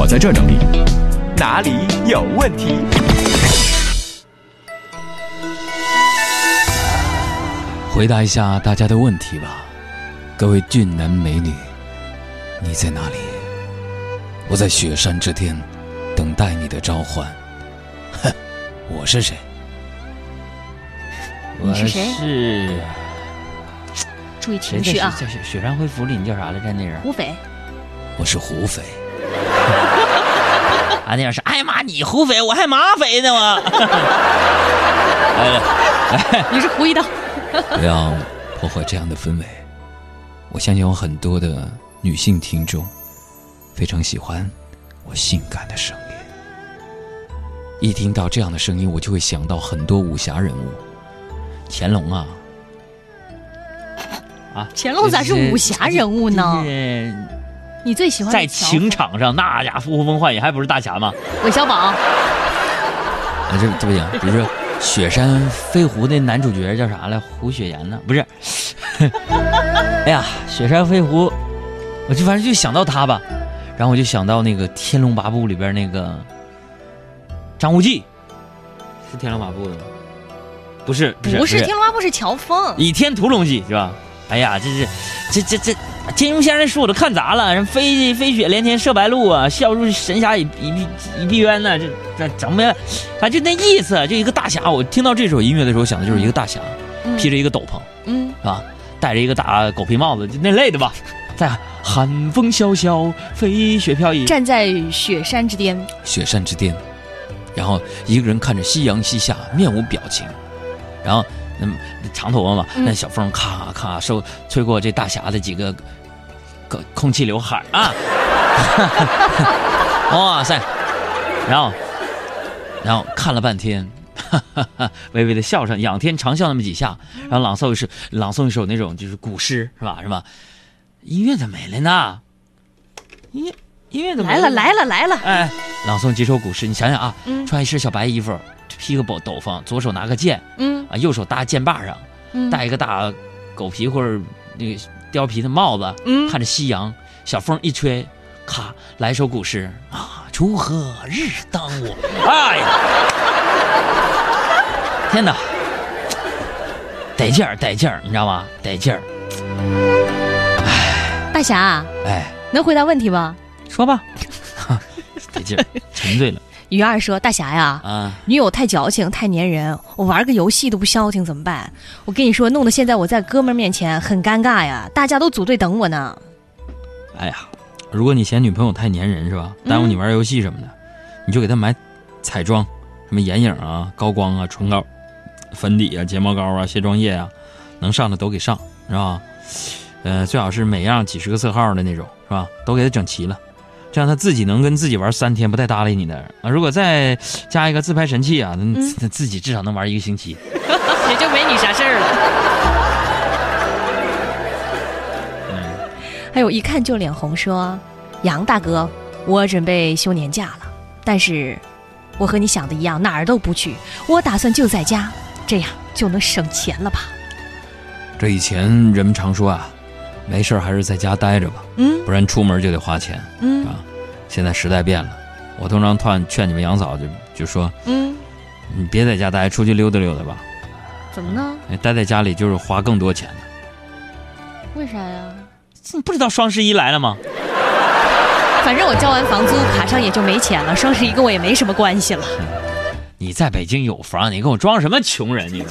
我在这整理。哪里有问题？回答一下大家的问题吧，各位俊男美女，你在哪里？我在雪山之巅，等待你的召唤。哼，我是谁？你是谁我是注意谁情绪啊！在雪雪雪山恢复里，你叫啥来着？那人胡斐，我是胡斐。啊，那样是，哎呀妈，你胡肥，我还马肥呢我。哎，你是胡一刀。不要破坏这样的氛围。我相信有很多的女性听众非常喜欢我性感的声音。一听到这样的声音，我就会想到很多武侠人物，乾隆啊，啊，乾隆咋是武侠人物呢你最喜欢在情场上，那家呼风唤雨，还不是大侠吗？韦小宝，啊，这这不行。比如说《雪山飞狐》那男主角叫啥来？胡雪岩呢？不是。哎呀，《雪山飞狐》，我就反正就想到他吧，然后我就想到那个《天龙八部》里边那个张无忌，是《天龙八部》的吗？不是，不是，不是《天龙八部》是乔峰。倚天屠龙记是吧？哎呀，这是这这这金庸先生的书我都看砸了，人飞飞雪连天射白鹿啊，笑入神峡已已毕已毕渊呢，这这整不明白，反正就那意思，就一个大侠。我听到这首音乐的时候，想的就是一个大侠，披着一个斗篷，嗯，是吧？戴着一个大狗皮帽子，就那类的吧。在寒风萧萧，飞雪飘逸，站在雪山之巅，雪山之巅，然后一个人看着夕阳西下，面无表情，然后嗯长头发嘛，嗯。那小风咔咔收吹过这大侠的几个空空气刘海啊，哇塞，然后然后看了半天。哈哈哈，微微的笑上，仰天长啸那么几下，然后朗诵一首朗诵一首那种就是古诗，是吧？是吧？音乐怎么没了呢？音乐音乐怎么没来了来了来了，哎，朗诵几首古诗，你想想啊，嗯穿一身小白衣服，披个斗斗篷，左手拿个剑嗯啊，右手搭剑把上，嗯，戴一个大狗皮或者那个貂皮的帽子，嗯。看着夕阳，小风一吹，咔来一首古诗啊，锄禾日当午，哎呀，天哪，得劲儿得劲儿，你知道吗？得劲儿，哎大侠哎，能回答问题吗？说吧，得劲儿，沉醉了于二说：“大侠呀，啊。女友太矫情，太粘人，我玩个游戏都不消停，怎么办？我跟你说，弄得现在我在哥们儿面前很尴尬呀，大家都组队等我呢。哎呀，如果你嫌女朋友太粘人是吧？耽误你玩游戏什么的，你就给她买彩妆，什么眼影啊、高光啊、唇膏、粉底啊、睫毛膏啊、卸妆液啊，能上的都给上，是吧？呃，最好是每样几十个色号的那种，是吧？都给她整齐了，这样他自己能跟自己玩三天不带搭理你的啊。如果再加一个自拍神器啊，那那自己至少能玩一个星期。也就没你啥事儿了。还有一看就脸红说：“杨大哥，我准备休年假了，但是我和你想的一样，哪儿都不去，我打算就在家，这样就能省钱了吧这以前人们常说啊，没事儿还是在家待着吧，？”嗯不然出门就得花钱嗯啊。现在时代变了，我通常劝劝你们杨嫂就就说，嗯，你别在家待，出去溜达溜达吧。怎么呢？哎待在家里就是花更多钱的。为啥呀？你不知道双十一来了吗？反正我交完房租，卡上也就没钱了，双十一跟我也没什么关系了。你在北京有房，你跟我装什么穷人？你还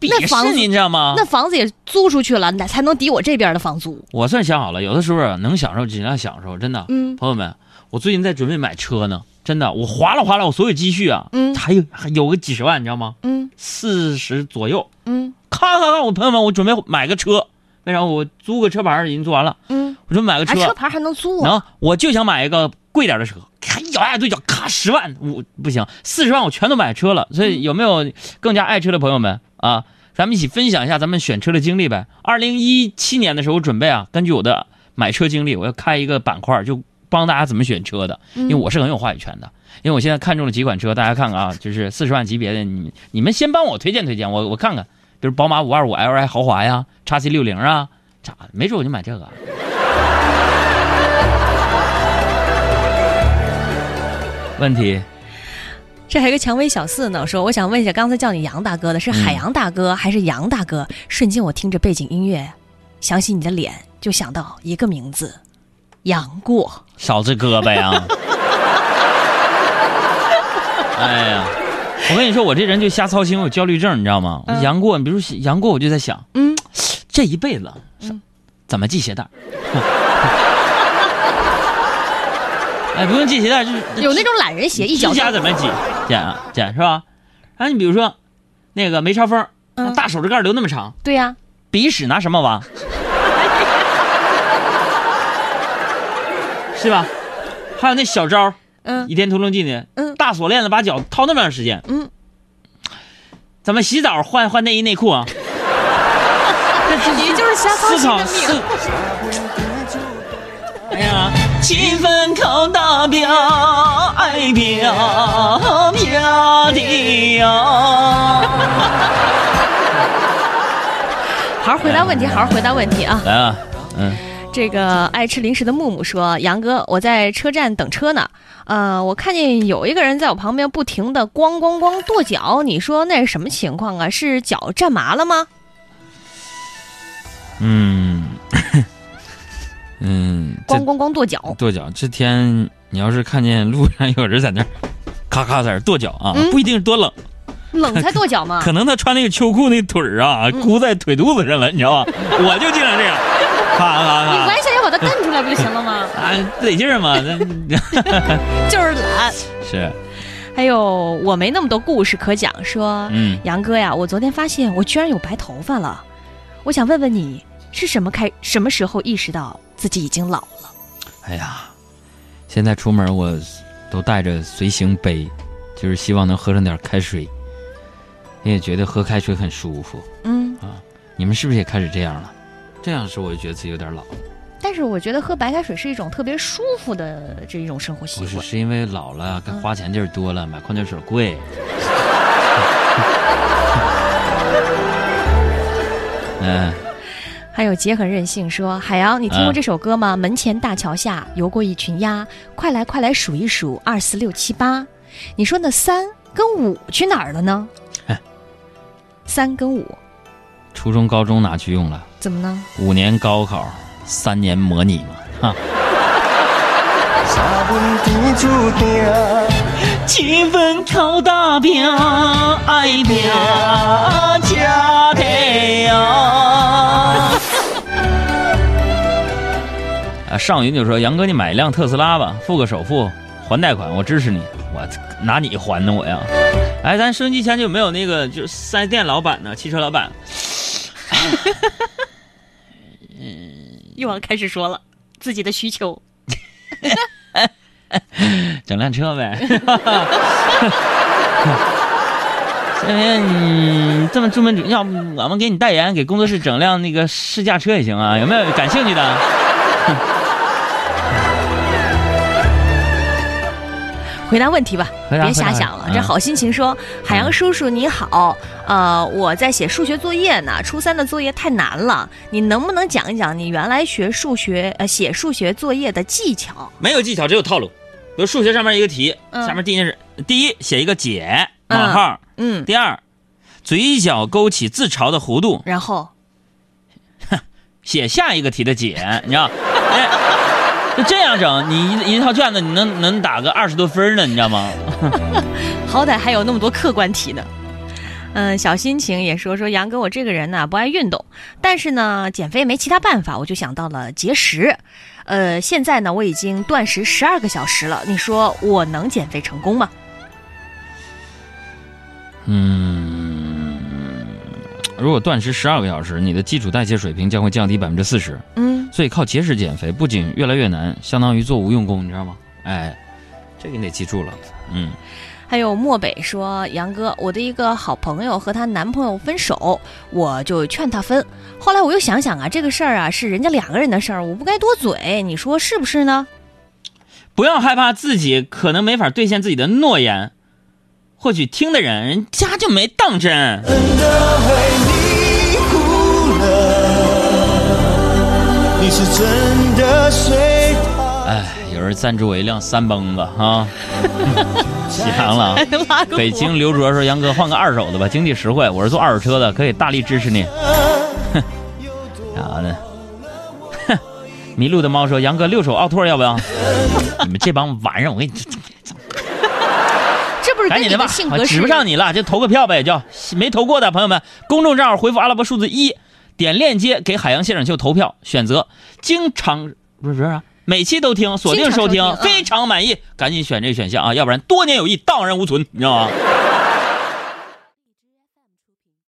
鄙那房子视你，你知道吗？那房子也租出去了，那才能抵我这边的房租。我算想好了，有的时候啊，能享受尽量享受，真的。嗯朋友们，我最近在准备买车呢，真的，我划拉划拉我所有积蓄啊，嗯还有还有个几十万，你知道吗？嗯四十左右，嗯咔咔咔，我朋友们，我准备买个车，为啥？我租个车牌已经租完了，嗯，我准备买个啊，车，车牌还能租啊？能，我就想买一个贵点的车，咔一咬牙对脚，咔十万，我不行，四十万我全都买车了。所以有没有更加爱车的朋友们啊？咱们一起分享一下咱们选车的经历呗。二零一七年的时候，我准备啊，根据我的买车经历，我要开一个板块，就帮大家怎么选车的，因为我是很有话语权的。因为我现在看中了几款车，大家看看啊，就是四十万级别的，你你们先帮我推荐推荐，我我看看，比如宝马五二五 Li 豪华呀，叉 C 六零啊，咋没准我就买这个。问题，这还有个蔷薇小四呢，说我想问一下，刚才叫你杨大哥的是海洋大哥还是杨大哥？瞬间我听着背景音乐，想起你的脸，就想到一个名字，杨过。嫂子胳膊呀！哎呀，我跟你说，我这人就瞎操心，我有焦虑症，你知道吗？嗯杨过，你比如说杨过，我就在想，嗯，这一辈子，嗯怎么系鞋带儿？哎，不用系鞋带，就是有那种懒人鞋，一脚指甲怎么系？剪啊剪是吧？啊，你比如说，那个梅超风，嗯大手指盖留那么长，对呀、鼻屎拿什么挖？是吧？还有那小招儿，《嗯倚天屠龙记》里，嗯大锁链子把脚掏那么长时间，嗯，怎么洗澡换换内衣内裤啊？你就是瞎操思考心七分靠打表，爱表表的呀。好好回答问题，好好回答问题啊！来啊，嗯，这个爱吃零食的木木说：“杨哥，我在车站等车呢，呃，我看见有一个人在我旁边不停的咣咣咣跺脚，你说那是什么情况啊？是脚站麻了吗？嗯，嗯，咣咣咣跺脚，跺脚。这天你要是看见路上有人在那儿咔咔在那儿跺脚啊，嗯不一定是多冷，冷才跺脚嘛？可能他穿那个秋裤那腿儿啊嗯箍在腿肚子上了，你知道吧？我就经常这样，咔咔咔你完全要把它蹬出来不就行了吗？啊，得劲儿嘛，那 就是懒。是，还有我没那么多故事可讲，说嗯，杨哥呀，我昨天发现我居然有白头发了，我想问问你是什么开什么时候意识到自己已经老了？哎呀，现在出门我都带着随行杯，就是希望能喝上点开水，你也觉得喝开水很舒服。嗯啊，你们是不是也开始这样了？这样是我就觉得自己有点老了，但是我觉得喝白开水是一种特别舒服的这一种生活习惯不是。是因为老了，该花钱地儿多了，买矿泉水贵。嗯，还有杰很任性说：“海洋，你听过嗯这首歌吗？门前大桥下游过一群鸭，快来快来数一数，二四六七八。你说那三跟五去哪儿了呢哎？三跟五初中、高中哪去用了？怎么呢？五年高考，三年模拟嘛，哈。三分天注定，七分靠打拼，爱拼家的呀。啊，尚云就说：“杨哥，你买一辆特斯拉吧，付个首付，还贷款，我支持你。我拿你还呢，我呀。哎，咱收音机前就有没有那个就是四 S 店老板呢？汽车老板，又要开始说了自己的需求。整辆车呗。行行，你这么专门主，要不我们给你代言，给工作室整辆那个试驾车也行啊？有没有感兴趣的？回答问题吧，别瞎想了。这好心情说：“海洋叔叔你好，呃，我在写数学作业呢，初三的作业太难了，你能不能讲一讲你原来学数学呃写数学作业的技巧？没有技巧，只有套路。比如数学上面一个题，嗯下面第一件事，第一写一个解冒号，嗯，第二嘴角勾起自嘲的弧度，然后写下一个题的解，你知道？哎，就这样整，你一一套卷子你能能打个二十多分呢，你知道吗？好歹还有那么多客观题呢。”嗯，小心情也说说杨哥，我这个人呢不爱运动，但是呢减肥没其他办法，我就想到了节食。呃，现在呢我已经断食十二个小时了，你说我能减肥成功吗？嗯，如果断食十二个小时，你的基础代谢水平将会降低百分之四十。嗯，所以靠节食减肥不仅越来越难，相当于做无用功，你知道吗？哎，这个你得记住了。嗯，还有漠北说：“杨哥，我的一个好朋友和她男朋友分手，我就劝她分。后来我又想想啊，这个事儿啊是人家两个人的事儿，我不该多嘴，你说是不是呢？不要害怕自己可能没法兑现自己的诺言，或许听的人人家就没当真。你是真的随他。哎，有人赞助我一辆三蹦子啊，启 航了啊。北京刘卓说：“杨哥换个二手的吧，经济实惠。我是做二手车的，可以大力支持你。”哼，啥呢？哼，迷路的猫说：“杨哥六手奥拓要不要？”你们这帮玩意儿，我跟你这不是赶紧的吧指不上你了，就投个票呗，就没投过的朋友们，公众账号回复阿拉伯数字一，点链接给海洋现场秀投票，选择经常不是不是啊，每期都听，锁定收听，非常满意，赶紧选这个选项啊，要不然多年有益荡然无存，你知道吗？